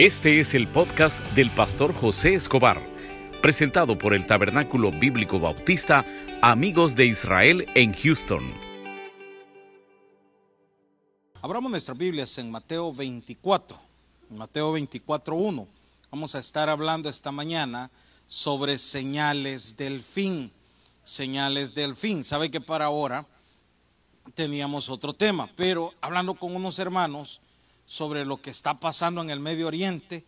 Este es el podcast del pastor José Escobar, presentado por el Tabernáculo Bíblico Bautista Amigos de Israel en Houston. Abramos nuestras Biblias en Mateo 24, Mateo 24, 1. Vamos a estar hablando esta mañana sobre señales del fin, señales del fin. Sabe que para ahora teníamos otro tema, pero hablando con unos hermanos, sobre lo que está pasando en el Medio Oriente,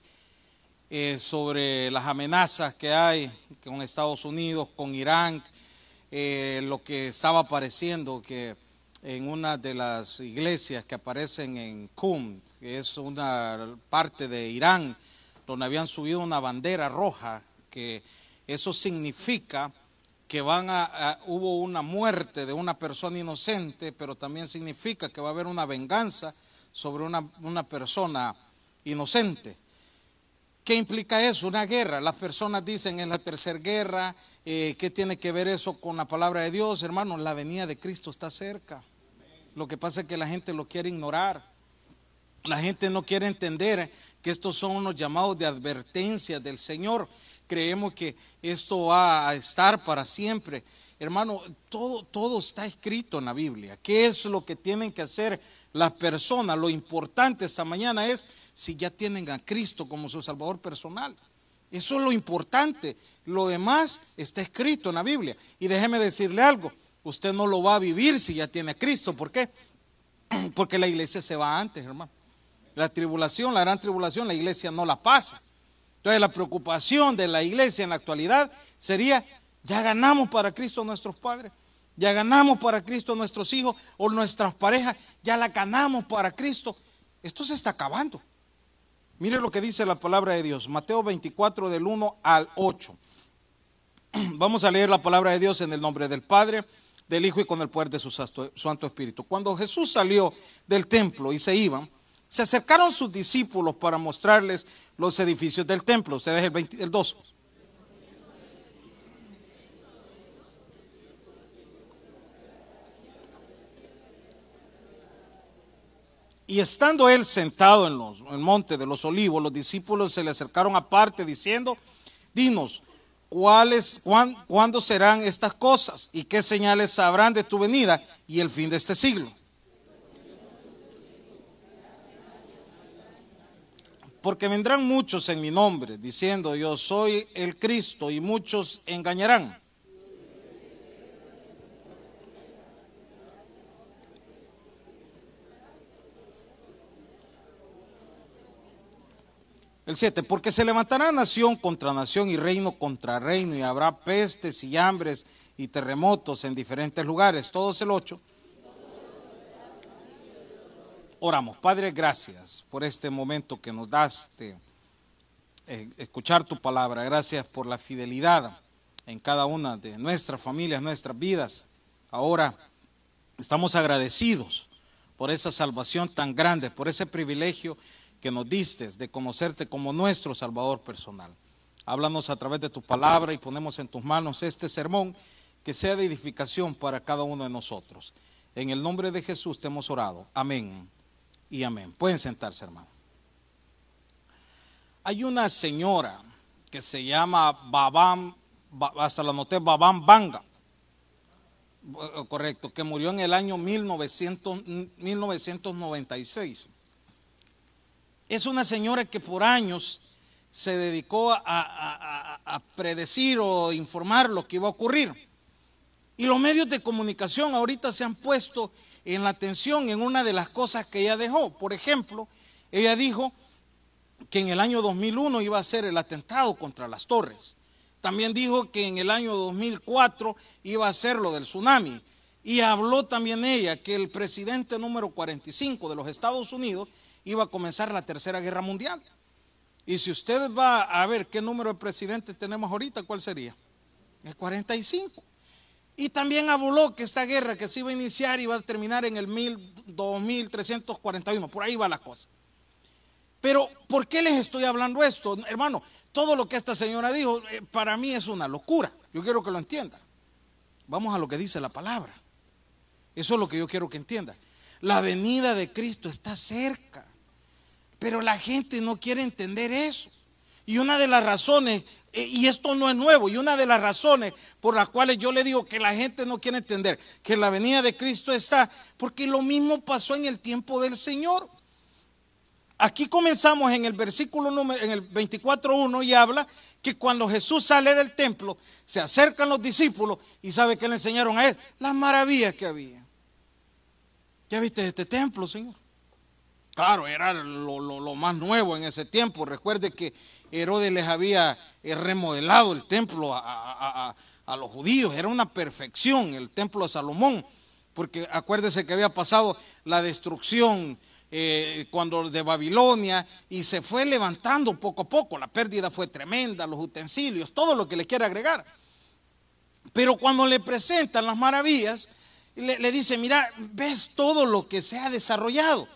eh, sobre las amenazas que hay con Estados Unidos, con Irán, eh, lo que estaba apareciendo que en una de las iglesias que aparecen en Qum, que es una parte de Irán, donde habían subido una bandera roja, que eso significa que van a, hubo una muerte de una persona inocente, pero también significa que va a haber una venganza sobre una, persona inocente. ¿Qué implica eso? Una guerra. Las personas dicen en la tercera guerra, eh, ¿qué tiene que ver eso con la palabra de Dios? Hermanos, la venida de Cristo está cerca. Lo que pasa es que la gente lo quiere ignorar. La gente no quiere entender que estos son unos llamados de advertencia del Señor. Creemos que esto va a estar para siempre. Hermano, todo, todo está escrito en la Biblia. ¿Qué es lo que tienen que hacer las personas. Lo importante esta mañana es si ya tienen a Cristo como su Salvador personal. Eso es lo importante. Lo demás está escrito en la Biblia. Y déjeme decirle algo. Usted no lo va a vivir si ya tiene a Cristo. ¿Por qué? Porque la iglesia se va antes, hermano. La tribulación, la gran tribulación, la iglesia no la pasa. Entonces la preocupación de la iglesia en la actualidad sería, ya ganamos para Cristo nuestros padres. Ya ganamos para Cristo nuestros hijos o nuestras parejas, ya la ganamos para Cristo. Esto se está acabando. Mire lo que dice la palabra de Dios, Mateo 24 del 1 al 8. Vamos a leer la palabra de Dios en el nombre del Padre, del Hijo y con el poder de su Santo Espíritu. Cuando Jesús salió del templo y se iban, se acercaron sus discípulos para mostrarles los edificios del templo. Ustedes el, 20, el 2. Y estando él sentado en, los, el monte de los olivos, los discípulos se le acercaron aparte diciendo, dinos, ¿cuáles, ¿cuándo serán estas cosas? ¿Y qué señales sabrán de tu venida y el fin de este siglo? Porque vendrán muchos en mi nombre, diciendo, yo soy el Cristo, y muchos engañarán. El 7, porque se levantará nación contra nación y reino contra reino y habrá pestes y hambres y terremotos en diferentes lugares. Todos el 8. Oramos, Padre, gracias por este momento que nos das de eh, escuchar tu palabra. Gracias por la fidelidad en cada una de nuestras familias, nuestras vidas. Ahora estamos agradecidos por esa salvación tan grande, por ese privilegio que nos diste de conocerte como nuestro Salvador personal. Háblanos a través de tu palabra y ponemos en tus manos este sermón que sea de edificación para cada uno de nosotros. En el nombre de Jesús te hemos orado. Amén y amén. Pueden sentarse, hermano. Hay una señora que se llama Babam, hasta la noté, Babam Banga, eh, correcto, que murió en el año 1900, 1996 es una señora que por años se dedicó a, predecir o informar lo que iba a ocurrir. Y los medios de comunicación ahorita se han puesto en la atención en una de las cosas que ella dejó. Por ejemplo, ella dijo que en el año 2001 iba a ser el atentado contra las torres. También dijo que en el año 2004 iba a ser lo del tsunami. Y habló también ella que el presidente número 45 de los Estados Unidos iba a comenzar la tercera guerra mundial. Y si usted va a ver qué número de presidentes tenemos ahorita, ¿cuál sería? El 45. Y también habló que esta guerra que se iba a iniciar iba a terminar en el 2341. Por ahí va la cosa. Pero, ¿por qué les estoy hablando esto? Hermano, todo lo que esta señora dijo, eh, para mí es una locura. Yo quiero que lo entienda. Vamos a lo que dice la palabra. Eso es lo que yo quiero que entienda. La venida de Cristo está cerca. Pero la gente no quiere entender eso. Y una de las razones, eh, y esto no es nuevo, y una de las razones por las cuales yo le digo que la gente no quiere entender que la venida de Cristo está, porque lo mismo pasó en el tiempo del Señor. Aquí comenzamos en el versículo número, en el 24.1 y habla que cuando Jesús sale del templo, se acercan los discípulos y sabe que le enseñaron a él las maravillas que había. ¿Ya viste este templo, Señor? Claro, era lo, más nuevo en ese tiempo. Recuerde que Herodes les había eh, remodelado el templo a, los judíos. Era una perfección el templo de Salomón. Porque acuérdese que había pasado la destrucción eh, cuando de Babilonia y se fue levantando poco a poco. La pérdida fue tremenda, los utensilios, todo lo que le quiera agregar. Pero cuando le presentan las maravillas, le, le dice, mira, ves todo lo que se ha desarrollado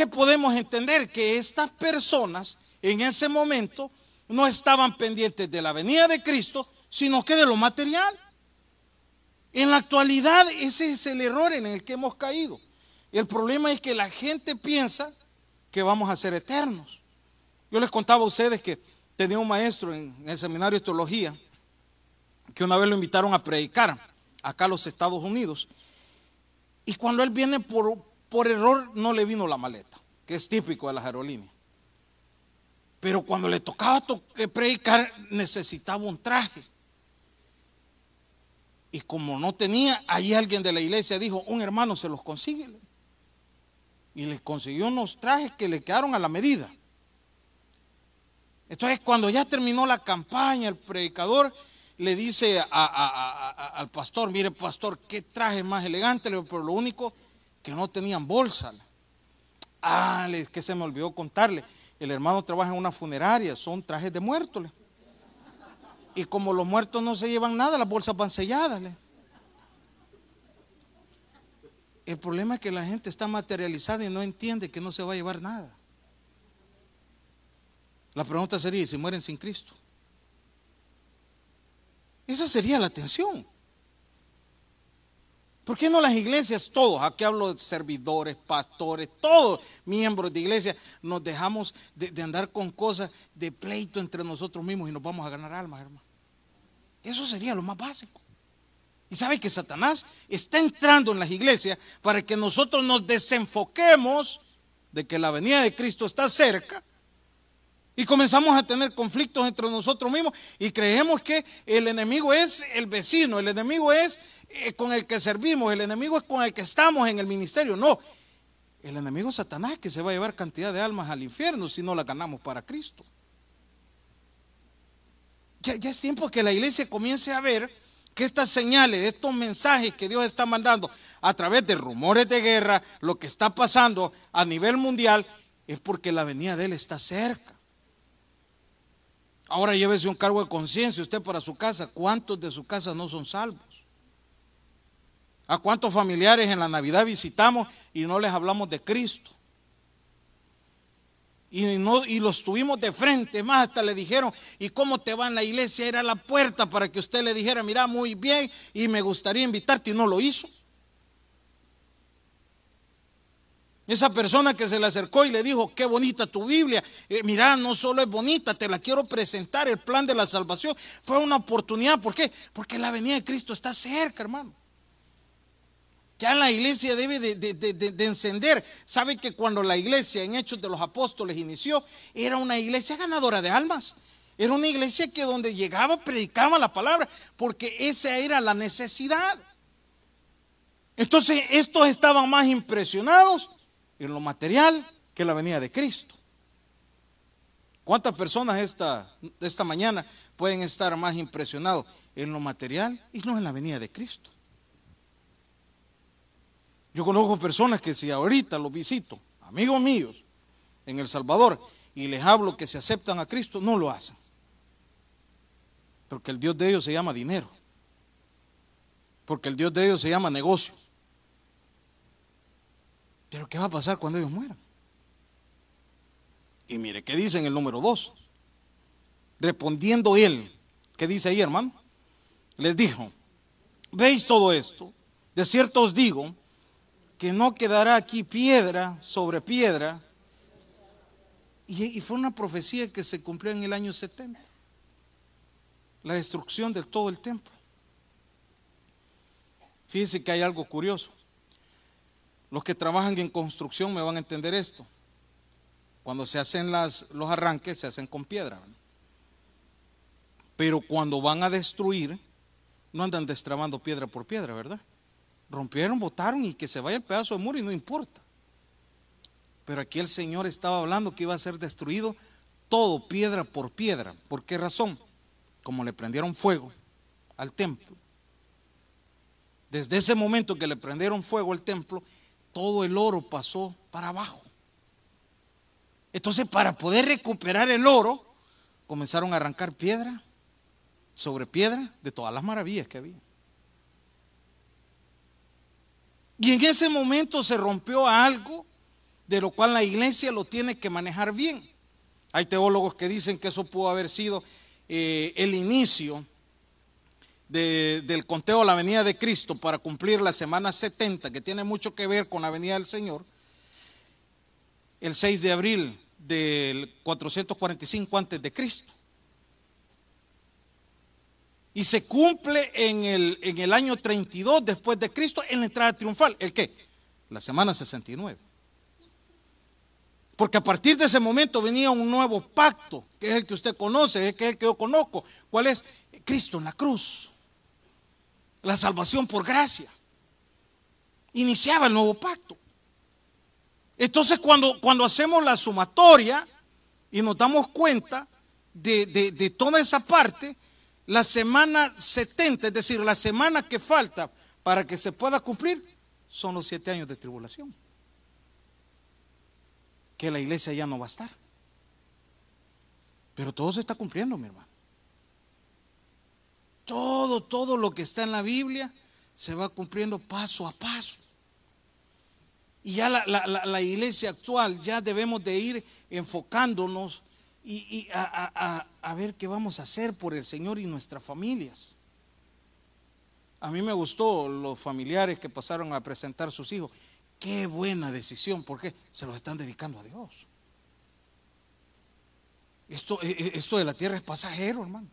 que podemos entender que estas personas en ese momento no estaban pendientes de la venida de Cristo, sino que de lo material. En la actualidad ese es el error en el que hemos caído. El problema es que la gente piensa que vamos a ser eternos. Yo les contaba a ustedes que tenía un maestro en el seminario de teología que una vez lo invitaron a predicar acá a los Estados Unidos. Y cuando él viene por, por error no le vino la maleta, que es típico de las aerolíneas. Pero cuando le tocaba eh, predicar necesitaba un traje. Y como no tenía, ahí alguien de la iglesia dijo, un hermano se los consigue. Y le consiguió unos trajes que le quedaron a la medida. Entonces cuando ya terminó la campaña, el predicador le dice al pastor, mire pastor, qué traje más elegante, pero lo único que no tenían bolsa. Ah, que se me olvidó contarle. El hermano trabaja en una funeraria, son trajes de muertos. Y como los muertos no se llevan nada, las bolsas van selladas. El problema es que la gente está materializada y no entiende que no se va a llevar nada. La pregunta sería, si mueren sin Cristo? Esa sería la atención. ¿Por qué no las iglesias, todos, aquí hablo de servidores, pastores, todos miembros de iglesia, nos dejamos de, andar con cosas de pleito entre nosotros mismos y nos vamos a ganar almas, hermano? Eso sería lo más básico. Y sabe que Satanás está entrando en las iglesias para que nosotros nos desenfoquemos de que la venida de Cristo está cerca y comenzamos a tener conflictos entre nosotros mismos y creemos que el enemigo es el vecino, el enemigo es con el que servimos, el enemigo es con el que estamos en el ministerio. No, el enemigo es Satanás que se va a llevar cantidad de almas al infierno si no la ganamos para Cristo. Ya, ya, es tiempo que la iglesia comience a ver que estas señales, estos mensajes que Dios está mandando a través de rumores de guerra, lo que está pasando a nivel mundial, es porque la venida de Él está cerca. Ahora llévese un cargo de conciencia usted para su casa. ¿Cuántos de su casa no son salvos? ¿A cuántos familiares en la Navidad visitamos y no les hablamos de Cristo? Y, no, y los tuvimos de frente, más hasta le dijeron, ¿y cómo te va en la iglesia? Era la puerta para que usted le dijera, mira, muy bien, y me gustaría invitarte, y no lo hizo. Esa persona que se le acercó y le dijo, qué bonita tu Biblia, eh, mira, no solo es bonita, te la quiero presentar, el plan de la salvación, fue una oportunidad, ¿por qué? Porque la venida de Cristo está cerca, hermano. Ya la iglesia debe de, encender. Sabe que cuando la iglesia en Hechos de los Apóstoles inició, era una iglesia ganadora de almas. Era una iglesia que donde llegaba predicaba la palabra, porque esa era la necesidad. Entonces estos estaban más impresionados en lo material que la venida de Cristo. ¿Cuántas personas esta, esta mañana pueden estar más impresionados en lo material y no en la venida de Cristo? Yo conozco personas que si ahorita los visito, amigos míos, en El Salvador, y les hablo que se aceptan a Cristo, no lo hacen. Porque el Dios de ellos se llama dinero. Porque el Dios de ellos se llama negocio. Pero ¿qué va a pasar cuando ellos mueran? Y mire, ¿qué dice en el número 2? Respondiendo él, ¿qué dice ahí, hermano? Les dijo, ¿veis todo esto? De cierto os digo que no quedará aquí piedra sobre piedra Y, fue una profecía que se cumplió en el año 70. La destrucción de todo el templo. Fíjense que hay algo curioso. Los que trabajan en construcción me van a entender esto. Cuando se hacen las, los arranques, se hacen con piedra. Pero cuando van a destruir, no andan destrabando piedra por piedra, ¿verdad? Rompieron, botaron y que se vaya el pedazo de muro y no importa. Pero aquí el Señor estaba hablando que iba a ser destruido todo, piedra por piedra. ¿Por qué razón? Como le prendieron fuego al templo. Desde ese momento que le prendieron fuego al templo, todo el oro pasó para abajo. Entonces, para poder recuperar el oro, comenzaron a arrancar piedra sobre piedra de todas las maravillas que había. Y en ese momento se rompió algo de lo cual la iglesia lo tiene que manejar bien. Hay teólogos que dicen que eso pudo haber sido eh, el inicio del conteo a la venida de Cristo para cumplir la semana 70, que tiene mucho que ver con la venida del Señor, el 6 de abril del 445 antes de Cristo. Y se cumple en el, en el año 32 después de Cristo en la entrada triunfal. ¿El qué? La semana 69. Porque a partir de ese momento venía un nuevo pacto, que es el que usted conoce, es el que yo conozco. ¿Cuál es? Cristo en la cruz. La salvación por gracia. Iniciaba el nuevo pacto. Entonces cuando, cuando hacemos la sumatoria y nos damos cuenta de, de toda esa parte, la semana 70, es decir, la semana que falta para que se pueda cumplir, son los siete años de tribulación que la iglesia ya no va a estar. Pero todo se está cumpliendo, mi hermano. Todo, todo lo que está en la Biblia se va cumpliendo paso a paso. Y ya la, iglesia actual, ya debemos de ir enfocándonos y, a, a, ver qué vamos a hacer por el Señor y nuestras familias. A mí me gustó los familiares que pasaron a presentar sus hijos. Qué buena decisión, porque se los están dedicando a Dios. Esto, e, e, esto de la tierra es pasajero, hermano.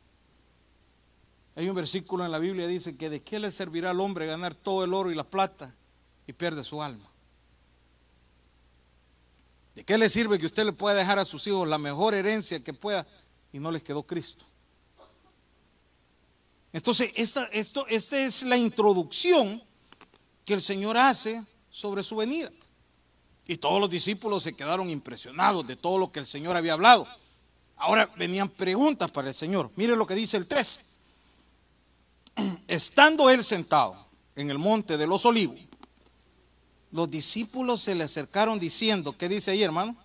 Hay un versículo en la Biblia que dice que de qué le servirá al hombre ganar todo el oro y la plata y pierde su alma. ¿De qué le sirve que usted le pueda dejar a sus hijos la mejor herencia que pueda y no les quedó Cristo? Entonces, esta, esto, es la introducción que el Señor hace sobre su venida. Y todos los discípulos se quedaron impresionados de todo lo que el Señor había hablado. Ahora venían preguntas para el Señor. Mire lo que dice el 3. Estando él sentado en el monte de los olivos, los discípulos se le acercaron diciendo, ¿qué dice ahí hermano?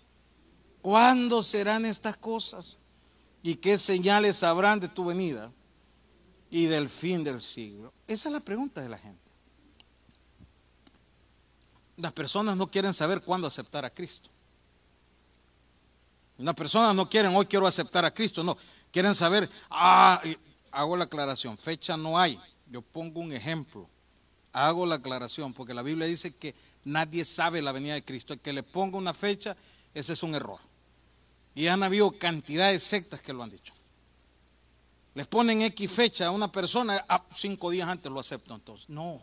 ¿Cuándo serán estas cosas? ¿Y qué señales habrán de tu venida y del fin del siglo? Esa es la pregunta de la gente. Las personas no quieren saber cuándo aceptar a Cristo. Las personas no quieren, hoy quiero aceptar a Cristo, no. Quieren saber, ah, hago la aclaración, fecha no hay. Yo pongo un ejemplo. Hago la aclaración, porque la Biblia dice que nadie sabe la venida de Cristo. Que le ponga una fecha, ese es un error. Y han habido cantidad de sectas que lo han dicho. Les ponen X fecha a una persona, ah, cinco días antes lo acepto entonces. No,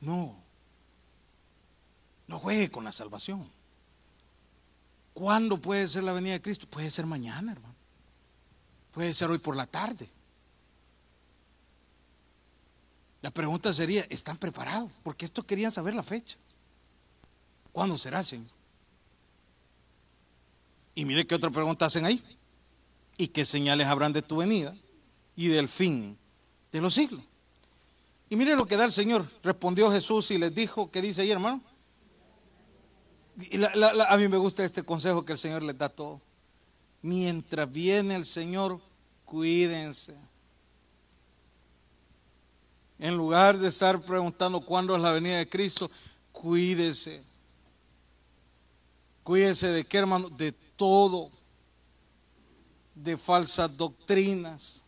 no. No juegue con la salvación. ¿Cuándo puede ser la venida de Cristo? Puede ser mañana, hermano. Puede ser hoy por la tarde. La pregunta sería, ¿están preparados? Porque esto querían saber la fecha. ¿Cuándo será, Señor? Y mire qué otra pregunta hacen ahí. ¿Y qué señales habrán de tu venida y del fin de los siglos? Y mire lo que da el Señor. Respondió Jesús y les dijo, ¿qué dice ahí, hermano? a mí me gusta este consejo que el Señor les da todo. Mientras viene el Señor, cuídense. En lugar de estar preguntando cuándo es la venida de Cristo, cuídese. Cuídese de qué, hermano? De todo. De falsas doctrinas.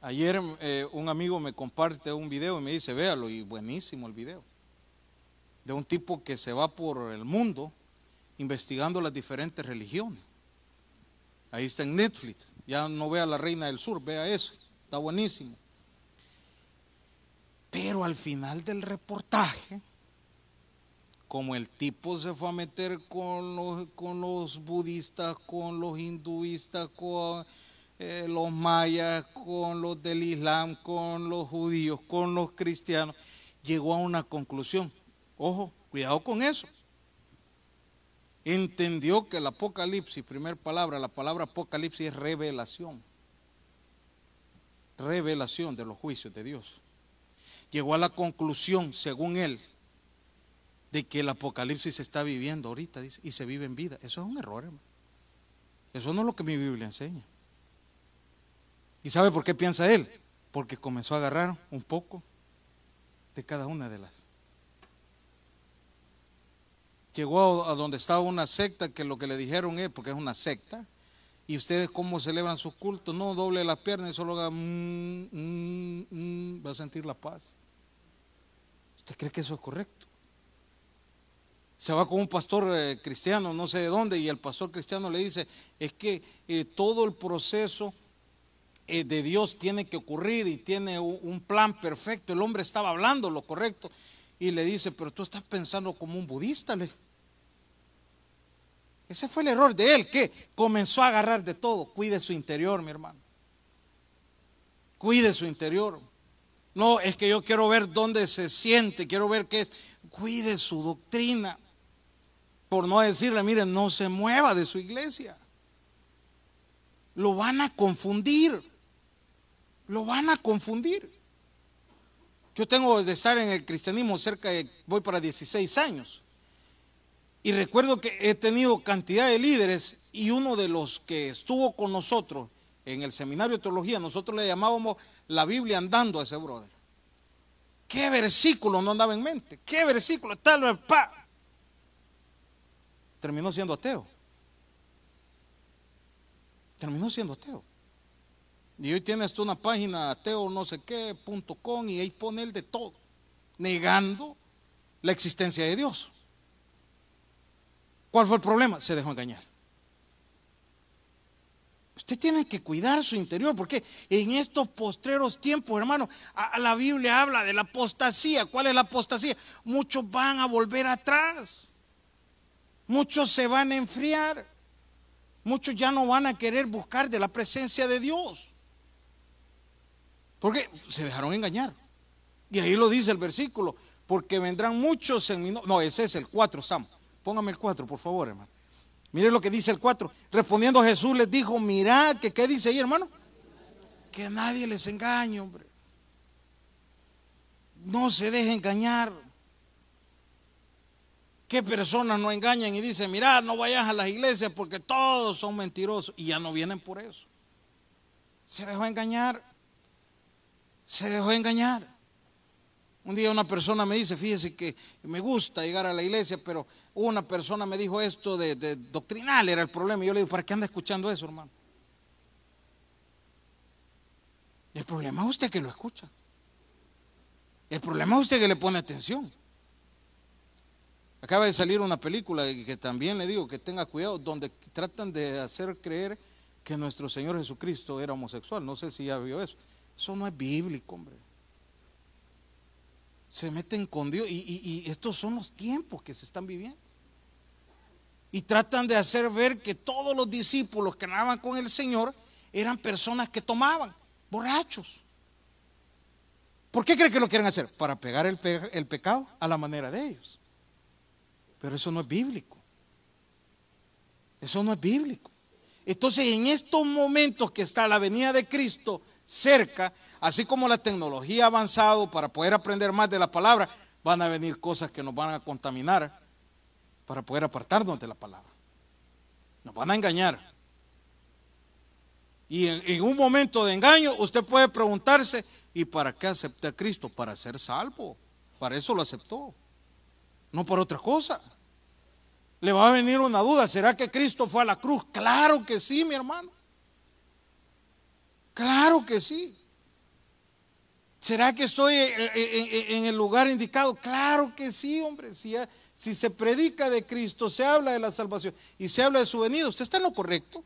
Ayer eh, un amigo me comparte un video y me dice, véalo, y buenísimo el video de un tipo que se va por el mundo investigando las diferentes religiones. Ahí está en Netflix. Ya no vea la Reina del Sur, vea eso. Está buenísimo. Pero al final del reportaje, como el tipo se fue a meter con los, con los budistas, con los hinduistas, con eh, los mayas, con los del Islam, con los judíos, con los cristianos, llegó a una conclusión. Ojo, cuidado con eso. Entendió que el Apocalipsis, primer palabra, la palabra Apocalipsis es revelación. Revelación de los juicios de Dios. Llegó a la conclusión, según él, de que el Apocalipsis se está viviendo ahorita, dice, y se vive en vida. Eso es un error, hermano. Eso no es lo que mi Biblia enseña. ¿Y sabe por qué piensa él? Porque comenzó a agarrar un poco de cada una de las. Llegó a donde estaba una secta que lo que le dijeron es, porque es una secta, y ustedes cómo celebran sus cultos, no doble las piernas y solo haga, mm, mm, mm, va a sentir la paz. ¿Usted cree que eso es correcto? Se va con un pastor eh, cristiano, no sé de dónde, y el pastor cristiano le dice, es que eh, todo el proceso eh, de Dios tiene que ocurrir y tiene un plan perfecto. El hombre estaba hablando lo correcto y le dice, pero tú estás pensando como un budista. Ese fue el error de él, que comenzó a agarrar de todo. Cuide su interior, mi hermano. Cuide su interior. No, es que yo quiero ver dónde se siente, quiero ver qué es. Cuide su doctrina. Por no decirle, miren, no se mueva de su iglesia. Lo van a confundir. Lo van a confundir. Yo tengo de estar en el cristianismo cerca de, voy para 16 años. Y recuerdo que he tenido cantidad de líderes y uno de los que estuvo con nosotros en el seminario de teología, nosotros le llamábamos la Biblia andando a ese brother. ¿Qué versículo no andaba en mente? ¿Qué versículo? Tal pa. Terminó siendo ateo. Terminó siendo ateo. Y hoy tienes tú una página ateo no sé qué, punto com, y ahí pone el de todo, negando la existencia de Dios. ¿Cuál fue el problema? Se dejó engañar. Usted tiene que cuidar su interior, porque en estos postreros tiempos, hermano, la Biblia habla de la apostasía. ¿Cuál es la apostasía? Muchos van a volver atrás. Muchos se van a enfriar. Muchos ya no van a querer buscar de la presencia de Dios. Porque se dejaron engañar. Y ahí lo dice el versículo. Porque vendrán muchos en mi nombre. No, ese es el 4, Sam. Póngame el 4, por favor, hermano. Mire lo que dice el 4. Respondiendo Jesús les dijo, mirad, que qué dice ahí, hermano. Que nadie les engañe, hombre. No se deje engañar. ¿Qué personas no engañan y dicen, mirad, no vayas a las iglesias porque todos son mentirosos y ya no vienen por eso? Se dejó engañar. Se dejó engañar. Un día una persona me dice, fíjese que me gusta llegar a la iglesia, pero una persona me dijo esto de, doctrinal, era el problema. Y yo le digo, ¿para qué anda escuchando eso, hermano? El problema es usted que lo escucha. El problema es usted que le pone atención. Acaba de salir una película que también le digo que tenga cuidado, donde tratan de hacer creer que nuestro Señor Jesucristo era homosexual. No sé si ya vio eso. Eso no es bíblico, hombre. Se meten con Dios y, estos son los tiempos que se están viviendo. Y tratan de hacer ver que todos los discípulos que andaban con el Señor eran personas que tomaban, borrachos. ¿Por qué creen que lo quieren hacer? Para pegar el, el pecado a la manera de ellos. Pero eso no es bíblico. Eso no es bíblico. Entonces, en estos momentos que está la venida de Cristo, cerca, así como la tecnología ha avanzado para poder aprender más de la palabra, van a venir cosas que nos van a contaminar para poder apartarnos de la palabra. Nos van a engañar. Y en, un momento de engaño usted puede preguntarse, ¿y para qué acepté a Cristo? Para ser salvo. Para eso lo aceptó. No por otra cosa. Le va a venir una duda, ¿será que Cristo fue a la cruz? Claro que sí, mi hermano. Claro que sí. ¿Será que estoy en el lugar indicado? Claro que sí, hombre. Si, si se predica de Cristo, se habla de la salvación y se habla de su venida, usted está en lo correcto.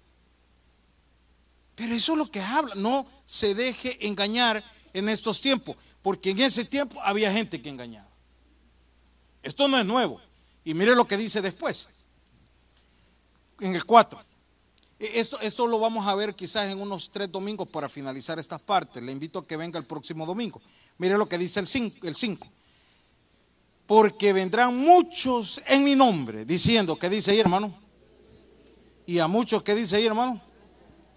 Pero eso es lo que habla. No se deje engañar en estos tiempos, porque en ese tiempo había gente que engañaba. Esto no es nuevo. Y mire lo que dice después. En el 4. Esto, esto, lo vamos a ver quizás en unos tres domingos para finalizar esta parte. Le invito a que venga el próximo domingo. Mire lo que dice el 5. El Porque vendrán muchos en mi nombre, diciendo, ¿qué dice ahí hermano? Y a muchos, ¿qué dice ahí hermano?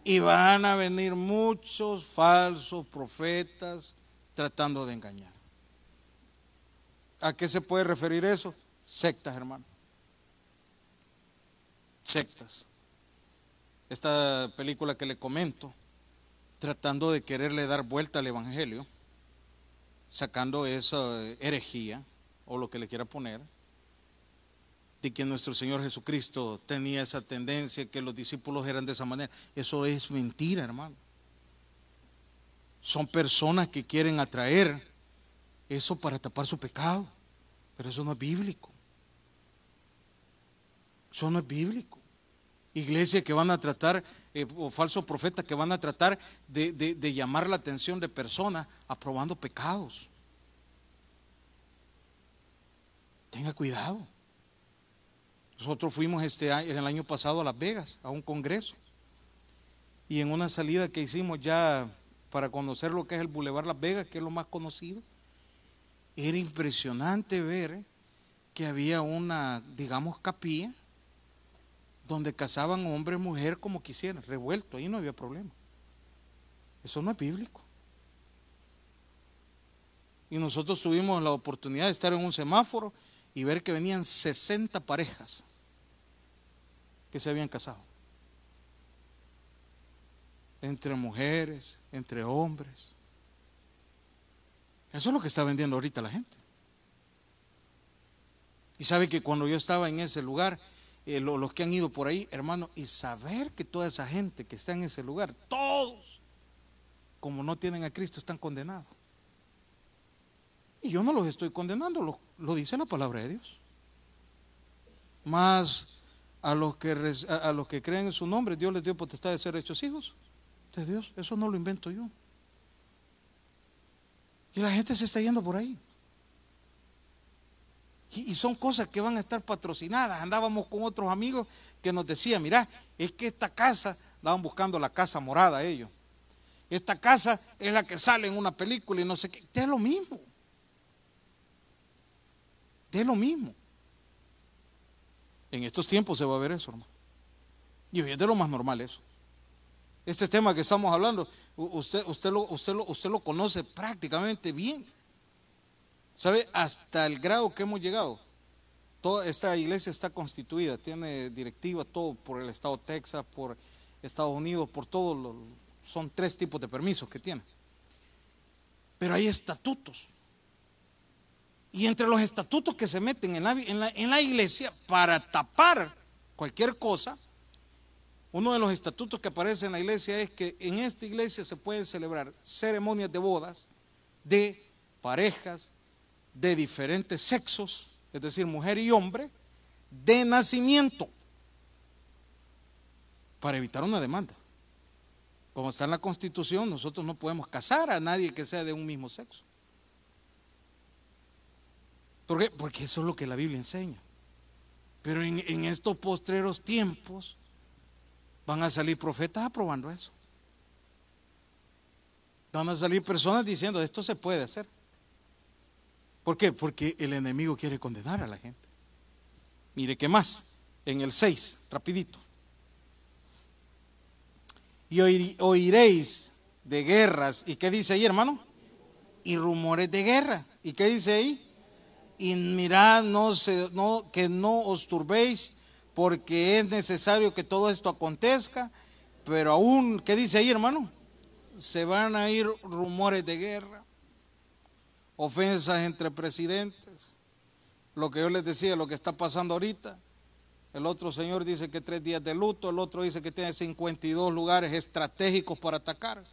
Y van a venir muchos falsos profetas tratando de engañar. ¿A qué se puede referir eso? Sectas, hermano. Sectas. Esta película que le comento, tratando de quererle dar vuelta al Evangelio, sacando esa herejía o lo que le quiera poner, de que nuestro Señor Jesucristo tenía esa tendencia, que los discípulos eran de esa manera. Eso es mentira, hermano. Son personas que quieren atraer eso para tapar su pecado. Pero eso no es bíblico. Eso no es bíblico. Iglesias que van a tratar, eh, o falsos profetas que van a tratar de, de llamar la atención de personas aprobando pecados. Tenga cuidado. Nosotros fuimos este en el año pasado a Las Vegas a un congreso. Y en una salida que hicimos ya para conocer lo que es el Boulevard Las Vegas, que es lo más conocido, era impresionante ver que había una, digamos, capilla donde casaban hombre y mujer como quisieran, revuelto, ahí no había problema. Eso no es bíblico. Y nosotros tuvimos la oportunidad de estar en un semáforo y ver que venían 60 parejas que se habían casado. Entre mujeres, entre hombres. Eso es lo que está vendiendo ahorita la gente. Y sabe que cuando yo estaba en ese lugar, eh, los que han ido por ahí, hermano, y saber que toda esa gente que está en ese lugar, todos, como no tienen a Cristo, están condenados. Y yo no los estoy condenando, lo, dice la palabra de Dios. Más a los, que, a los que creen en su nombre, Dios les dio potestad de ser hechos hijos de Dios. Eso no lo invento yo. Y la gente se está yendo por ahí. Y, son cosas que van a estar patrocinadas. Andábamos con otros amigos que nos decían, mira, es que esta casa, estaban buscando la casa morada ellos. Esta casa es la que sale en una película y no sé qué. Es lo mismo. Es lo mismo. En estos tiempos se va a ver eso, hermano. Y hoy es de lo más normal eso. Este tema que estamos hablando, usted, usted, lo, usted, lo, usted lo conoce prácticamente bien. ¿Sabe? Hasta el grado que hemos llegado. Toda esta iglesia está constituida, tiene directiva, todo por el estado de Texas, por Estados Unidos, por todo. son tres tipos de permisos que tiene. Pero hay estatutos. Y entre los estatutos que se meten en la iglesia para tapar cualquier cosa, uno de los estatutos que aparece en la iglesia es que en esta iglesia se pueden celebrar ceremonias de bodas de parejas de diferentes sexos, es decir, mujer y hombre, de nacimiento, para evitar una demanda. Como está en la constitución, nosotros no podemos casar a nadie que sea de un mismo sexo. ¿Por qué? Porque eso es lo que la Biblia enseña. Pero en, en estos postreros tiempos, Van a salir profetas aprobando eso. Van a salir personas diciendo, esto se puede hacer. ¿Por qué? Porque el enemigo quiere condenar a la gente. Mire, ¿qué más? En el 6, rapidito. Y oiréis de guerras. ¿Y qué dice ahí, hermano? Y rumores de guerra. ¿Y qué dice ahí? Y mirad no, se, no que no os turbéis porque es necesario que todo esto acontezca, pero aún, ¿qué dice ahí hermano? Se van a ir rumores de guerra, ofensas entre presidentes, lo que yo les decía, lo que está pasando ahorita. El otro señor dice que tres días de luto, el otro dice que tiene 52 lugares estratégicos para atacar.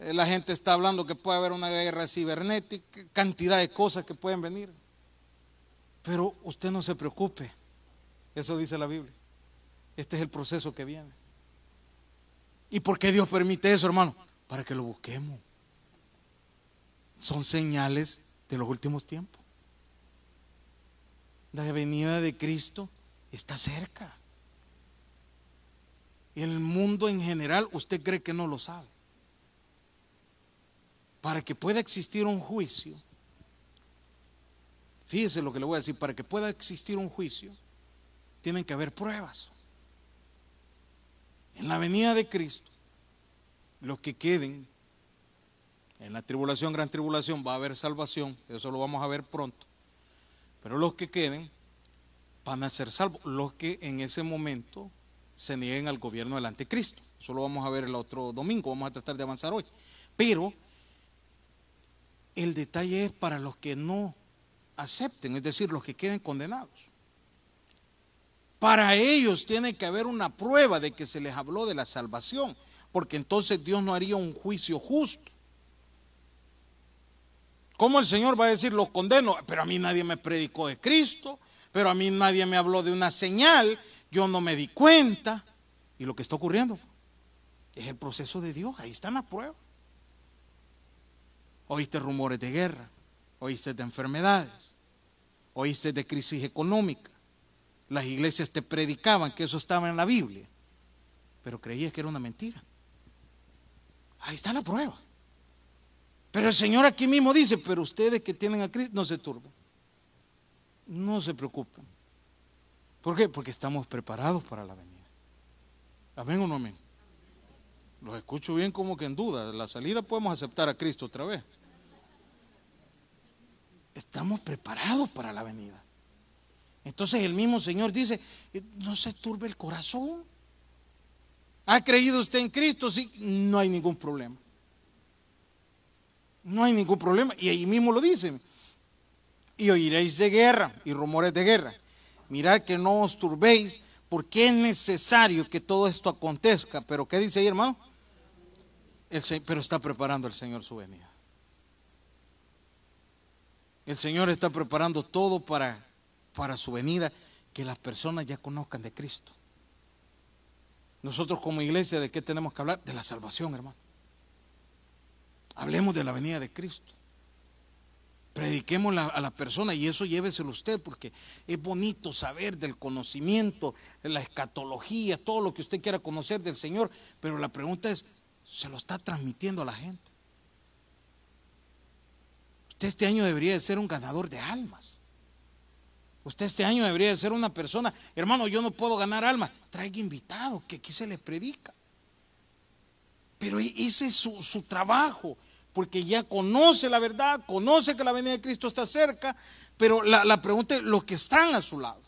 Eh, la gente está hablando que puede haber una guerra cibernética, cantidad de cosas que pueden venir. Pero usted no se preocupe. Eso dice la Biblia. Este es el proceso que viene. ¿Y por qué Dios permite eso, hermano? Para que lo busquemos. Son señales de los últimos tiempos. La venida de Cristo está cerca. Y el mundo en general usted cree que no lo sabe. Para que pueda existir un juicio, fíjese lo que le voy a decir, para que pueda existir un juicio, tienen que haber pruebas. En la venida de Cristo, los que queden en la tribulación, gran tribulación, va a haber salvación, eso lo vamos a ver pronto. Pero los que queden van a ser salvos, los que en ese momento se nieguen al gobierno del anticristo. Eso lo vamos a ver el otro domingo, vamos a tratar de avanzar hoy. Pero el detalle es para los que no acepten, es decir, los que queden condenados. Para ellos tiene que haber una prueba de que se les habló de la salvación, porque entonces Dios no haría un juicio justo. ¿Cómo el Señor va a decir, los condeno? Pero a mí nadie me predicó de Cristo, pero a mí nadie me habló de una señal, yo no me di cuenta. Y lo que está ocurriendo es el proceso de Dios, ahí están las pruebas. Oíste rumores de guerra, oíste de enfermedades, oíste de crisis económica. Las iglesias te predicaban que eso estaba en la Biblia, pero creías que era una mentira. Ahí está la prueba. Pero el Señor aquí mismo dice, pero ustedes que tienen a Cristo no se turben. No se preocupen. ¿Por qué? Porque estamos preparados para la venida. Amén o no amén. Los escucho bien como que en duda. La salida podemos aceptar a Cristo otra vez. Estamos preparados para la venida. Entonces el mismo Señor dice, no se turbe el corazón. ¿Ha creído usted en Cristo? Sí, no hay ningún problema. No hay ningún problema. Y ahí mismo lo dicen. Y oiréis de guerra y rumores de guerra. Mirad que no os turbéis, porque es necesario que todo esto acontezca. Pero ¿qué dice ahí, hermano? El, pero está preparando el Señor su venida. El Señor está preparando todo para, para su venida, que las personas ya conozcan de Cristo. Nosotros como iglesia, ¿de qué tenemos que hablar? De la salvación, hermano. Hablemos de la venida de Cristo. Prediquemos a la persona y eso lléveselo usted porque es bonito saber del conocimiento, de la escatología, todo lo que usted quiera conocer del Señor, pero la pregunta es, ¿se lo está transmitiendo a la gente? Usted este año debería de ser un ganador de almas. Usted este año debería de ser una persona, hermano, yo no puedo ganar almas, traiga invitados, que aquí se les predica. Pero e-, ese es su, trabajo, porque ya conoce la verdad, conoce que la venida de Cristo está cerca, pero la, pregunta es los que están a su lado.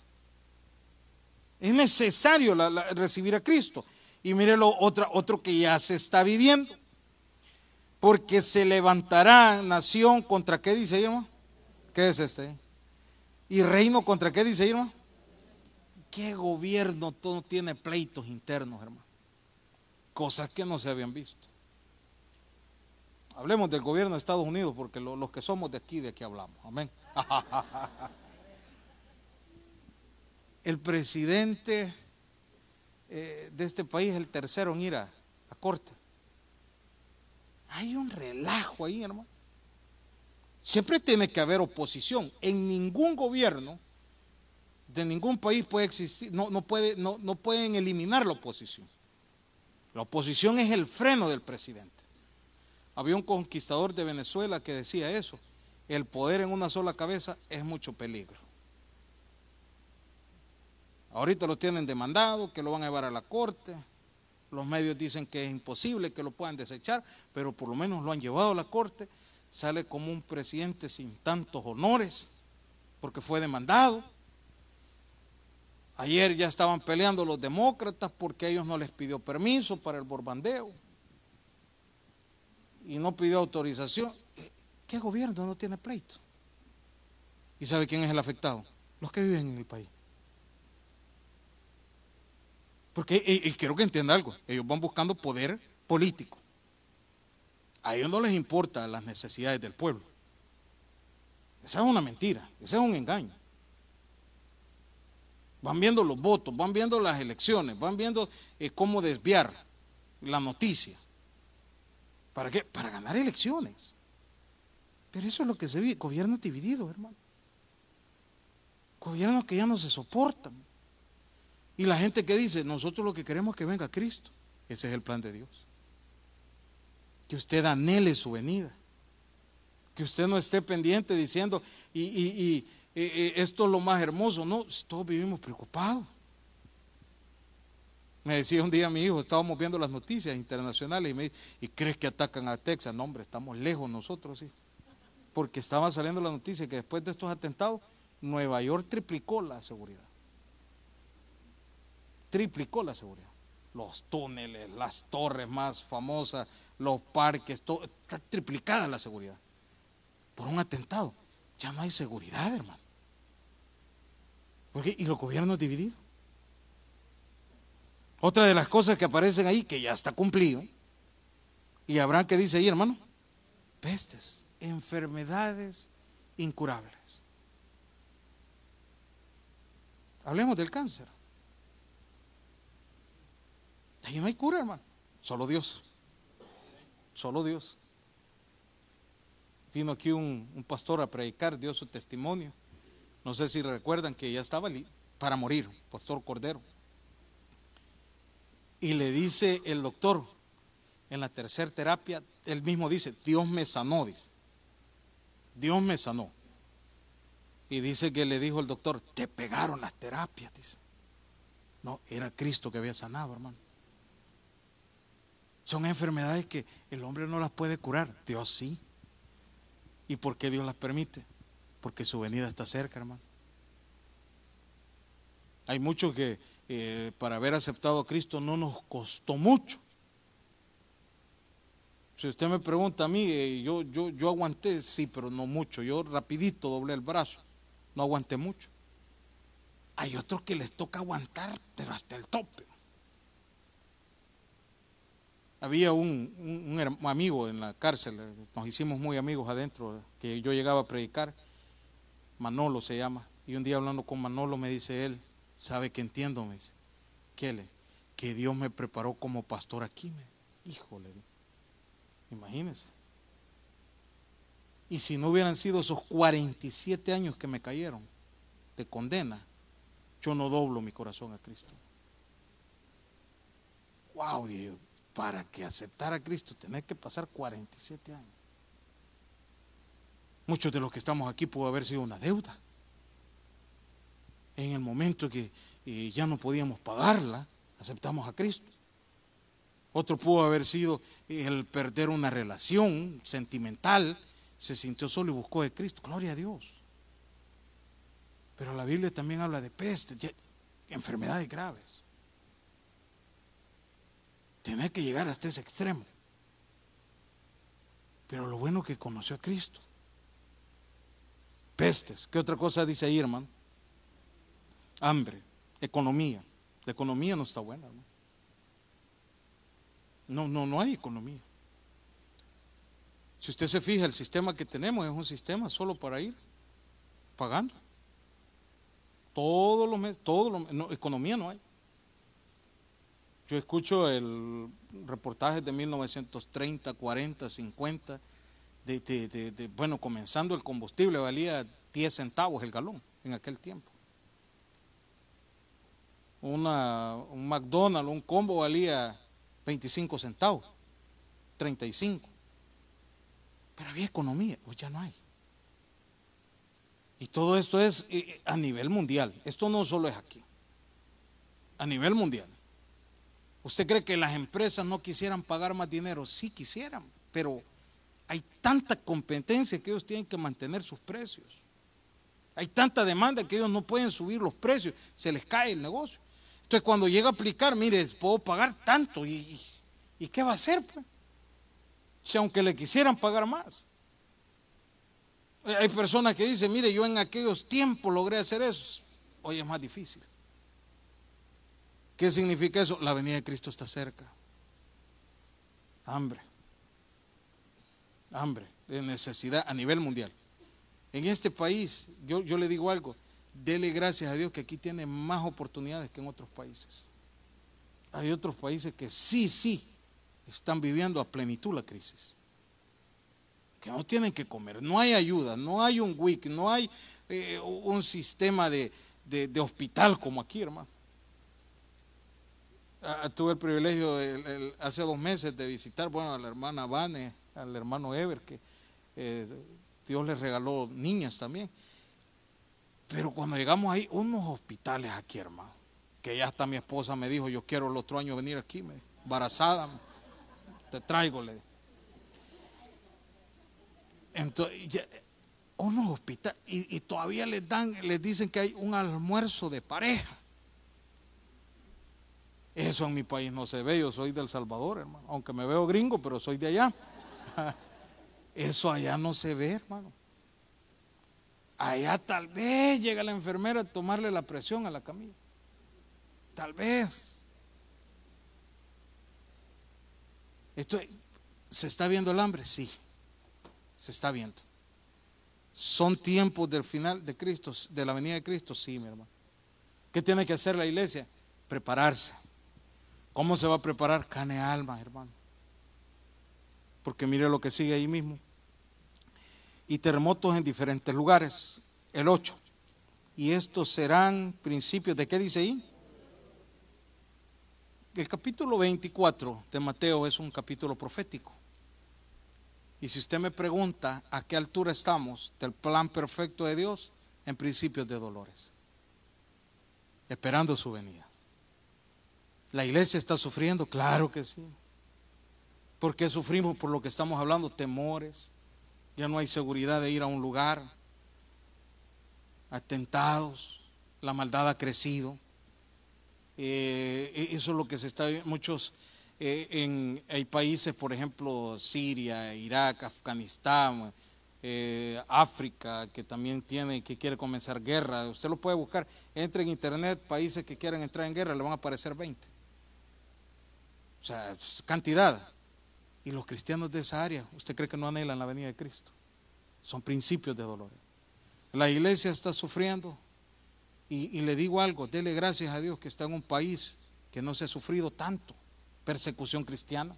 Es necesario recibir a Cristo. Y mire lo otro, que ya se está viviendo. Porque se levantará nación contra qué dice hermano. ¿Qué es este? ¿Y reino contra qué dice hermano? ¿Qué gobierno todo tiene pleitos internos, hermano? Cosas que no se habían visto. Hablemos del gobierno de Estados Unidos, porque los que somos de aquí, de aquí hablamos. Amén. El presidente eh, de este país el tercero en ir a, a corte. Hay un relajo ahí, hermano. Siempre tiene que haber oposición. En ningún gobierno de ningún país puede existir, no, no, puede, no, no pueden eliminar la oposición. La oposición es el freno del presidente. Había un conquistador de Venezuela que decía eso. El poder en una sola cabeza es mucho peligro. Ahorita lo tienen demandado, que lo van a llevar a la corte. Los medios dicen que es imposible que lo puedan desechar, pero por lo menos lo han llevado a la corte. Sale como un presidente sin tantos honores, porque fue demandado. Ayer ya estaban peleando los demócratas porque ellos no les pidió permiso para el borbandeo y no pidió autorización. ¿Qué gobierno no tiene pleito? ¿Y sabe quién es el afectado? Los que viven en el país. Porque, y, quiero que entienda algo, ellos van buscando poder político. A ellos no les importa las necesidades del pueblo. Esa es una mentira, ese es un engaño. Van viendo los votos, van viendo las elecciones, van viendo eh, cómo desviar la noticia. ¿Para qué? Para ganar elecciones. Pero eso es lo que se vive, gobiernos divididos, hermano. Gobiernos que ya no se soportan. Y la gente que dice, nosotros lo que queremos es que venga Cristo. Ese es el plan de Dios. Que usted anhele su venida. Que usted no esté pendiente diciendo, y, esto es lo más hermoso. No, todos vivimos preocupados. Me decía un día mi hijo, estábamos viendo las noticias internacionales y me dice, ¿y crees que atacan a Texas? No, hombre, estamos lejos nosotros, sí. Porque estaba saliendo la noticia que después de estos atentados, Nueva York triplicó la seguridad. Triplicó la seguridad. Los túneles, las torres más famosas, los parques, todo, está triplicada la seguridad. Por un atentado. Ya no hay seguridad, hermano. Porque, y los gobiernos divididos. Otra de las cosas que aparecen ahí, que ya está cumplido, y habrá que dice ahí, hermano, pestes, enfermedades incurables. Hablemos del cáncer. Ahí no hay cura, hermano. Solo Dios. Solo Dios. Vino aquí un, pastor a predicar, dio su testimonio. No sé si recuerdan que ya estaba para morir, pastor Cordero. Y le dice el doctor, en la tercera terapia, él mismo dice, Dios me sanó, dice. Dios me sanó. Y dice que le dijo el doctor, te pegaron las terapias, dice. No, era Cristo que había sanado, hermano. Son enfermedades que el hombre no las puede curar, Dios sí. ¿Y por qué Dios las permite? Porque su venida está cerca, hermano. Hay muchos que eh, para haber aceptado a Cristo no nos costó mucho. Si usted me pregunta a mí, eh, yo, yo, yo aguanté, sí, pero no mucho. Yo rapidito doblé el brazo, no aguanté mucho. Hay otros que les toca aguantar, pero hasta el tope. Había un, un, amigo en la cárcel, nos hicimos muy amigos adentro, que yo llegaba a predicar, Manolo se llama, y un día hablando con Manolo me dice él, ¿sabe que entiendo? Me dice, ¿qué le? Que Dios me preparó como pastor aquí, me, híjole, imagínense. Y si no hubieran sido esos 47 años que me cayeron de condena, yo no doblo mi corazón a Cristo. Wow, Dios para que aceptara a Cristo tener que pasar 47 años. Muchos de los que estamos aquí pudo haber sido una deuda. En el momento que eh, ya no podíamos pagarla, aceptamos a Cristo. Otro pudo haber sido el perder una relación sentimental, se sintió solo y buscó de Cristo. Gloria a Dios. Pero la Biblia también habla de peste, enfermedades graves. Tener que llegar hasta ese extremo. Pero lo bueno que conoció a Cristo. Pestes. ¿Qué otra cosa dice ahí, hermano? Hambre, economía. La economía no está buena, hermano. No, no, no hay economía. Si usted se fija, el sistema que tenemos es un sistema solo para ir pagando. Todos los meses, todo lo, no, economía no hay. Yo escucho el reportaje de 1930, 40, 50, de, bueno, comenzando el combustible valía 10 centavos el galón en aquel tiempo. Una, un McDonald's, un combo valía 25 centavos, 35. Pero había economía, pues ya no hay. Y todo esto es eh, a nivel mundial. Esto no solo es aquí. A nivel mundial. ¿Usted cree que las empresas no quisieran pagar más dinero? Sí quisieran, pero hay tanta competencia que ellos tienen que mantener sus precios. Hay tanta demanda que ellos no pueden subir los precios, se les cae el negocio. Entonces cuando llega a aplicar, mire, puedo pagar tanto y, ¿qué va a hacer? Pues? Si aunque le quisieran pagar más. Hay personas que dicen, mire, yo en aquellos tiempos logré hacer eso. Hoy es más difícil. ¿Qué significa eso? La venida de Cristo está cerca. Hambre. Hambre, de necesidad a nivel mundial. En este país, yo, yo le digo algo, dele gracias a Dios que aquí tiene más oportunidades que en otros países. Hay otros países que sí, sí, están viviendo a plenitud la crisis. Que no tienen que comer, no hay ayuda, no hay un WIC, no hay eh, un sistema de, hospital como aquí, hermano. Ah, ah, tuve el privilegio hace dos meses de visitar, bueno, a la hermana Vane, al hermano Ever, que eh, Dios les regaló niñas también. Pero cuando llegamos ahí, unos hospitales aquí, hermano, que ya hasta mi esposa me dijo, yo quiero el otro año venir aquí, me, embarazada, te traigo, le Entonces, unos hospitales, y, todavía les dan, les dicen que hay un almuerzo de pareja. Eso en mi país no se ve, yo soy del Salvador, hermano, aunque me veo gringo, pero soy de allá. Eso allá no se ve, hermano. Allá tal vez llega la enfermera a tomarle la presión a la camilla. Tal vez. Esto, ¿Se está viendo el hambre? Sí, se está viendo. ¿Son tiempos del final de Cristo, de la venida de Cristo? Sí, mi hermano. ¿Qué tiene que hacer la iglesia? Prepararse. ¿Cómo se va a preparar? Cane alma, hermano. Porque mire lo que sigue ahí mismo y terremotos en diferentes lugares. El 8. Y estos serán principios de qué dice ahí? El capítulo 24 de Mateo es un capítulo profético. Y si usted me pregunta a qué altura estamos del plan perfecto de Dios, en principios de dolores, esperando su venida. ¿La iglesia está sufriendo? Claro que sí. ¿Por qué sufrimos por lo que estamos hablando? Temores, ya no hay seguridad de ir a un lugar, atentados, la maldad ha crecido. Eh, e-, eso es lo que se está viendo. Muchos, eh, en, hay países, por ejemplo, Siria, Irak, Afganistán, eh, África, que también tiene, que quiere comenzar guerra. Usted lo puede buscar. Entre en internet, países que quieren entrar en guerra, le van a aparecer 20. O sea, cantidad. Y los cristianos de esa área, ¿usted cree que no anhelan la venida de Cristo? Son principios de dolor. La iglesia está sufriendo y, le digo algo, dele gracias a Dios que está en un país que no se ha sufrido tanto persecución cristiana,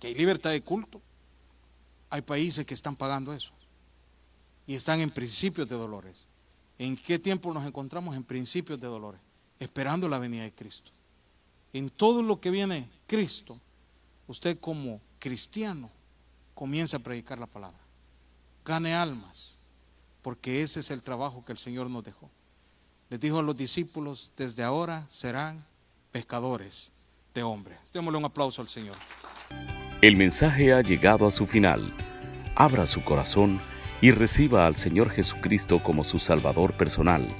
que hay libertad de culto. Hay países que están pagando eso y están en principios de dolores. ¿En qué tiempo nos encontramos? En principios de dolores, esperando la venida de Cristo. En todo lo que viene Cristo, usted como cristiano comienza a predicar la palabra. Gane almas, porque ese es el trabajo que el Señor nos dejó. Les dijo a los discípulos, desde ahora serán pescadores de hombres. Démosle un aplauso al Señor. El mensaje ha llegado a su final. Abra su corazón y reciba al Señor Jesucristo como su Salvador personal,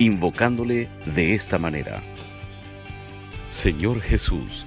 invocándole de esta manera. Señor Jesús,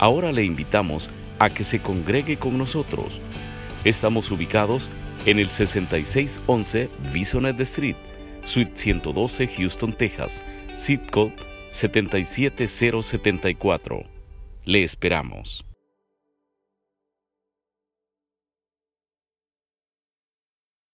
ahora le invitamos a que se congregue con nosotros. Estamos ubicados en el 6611 Bisonet Street, Suite 112, Houston, Texas, zip code 77074. Le esperamos.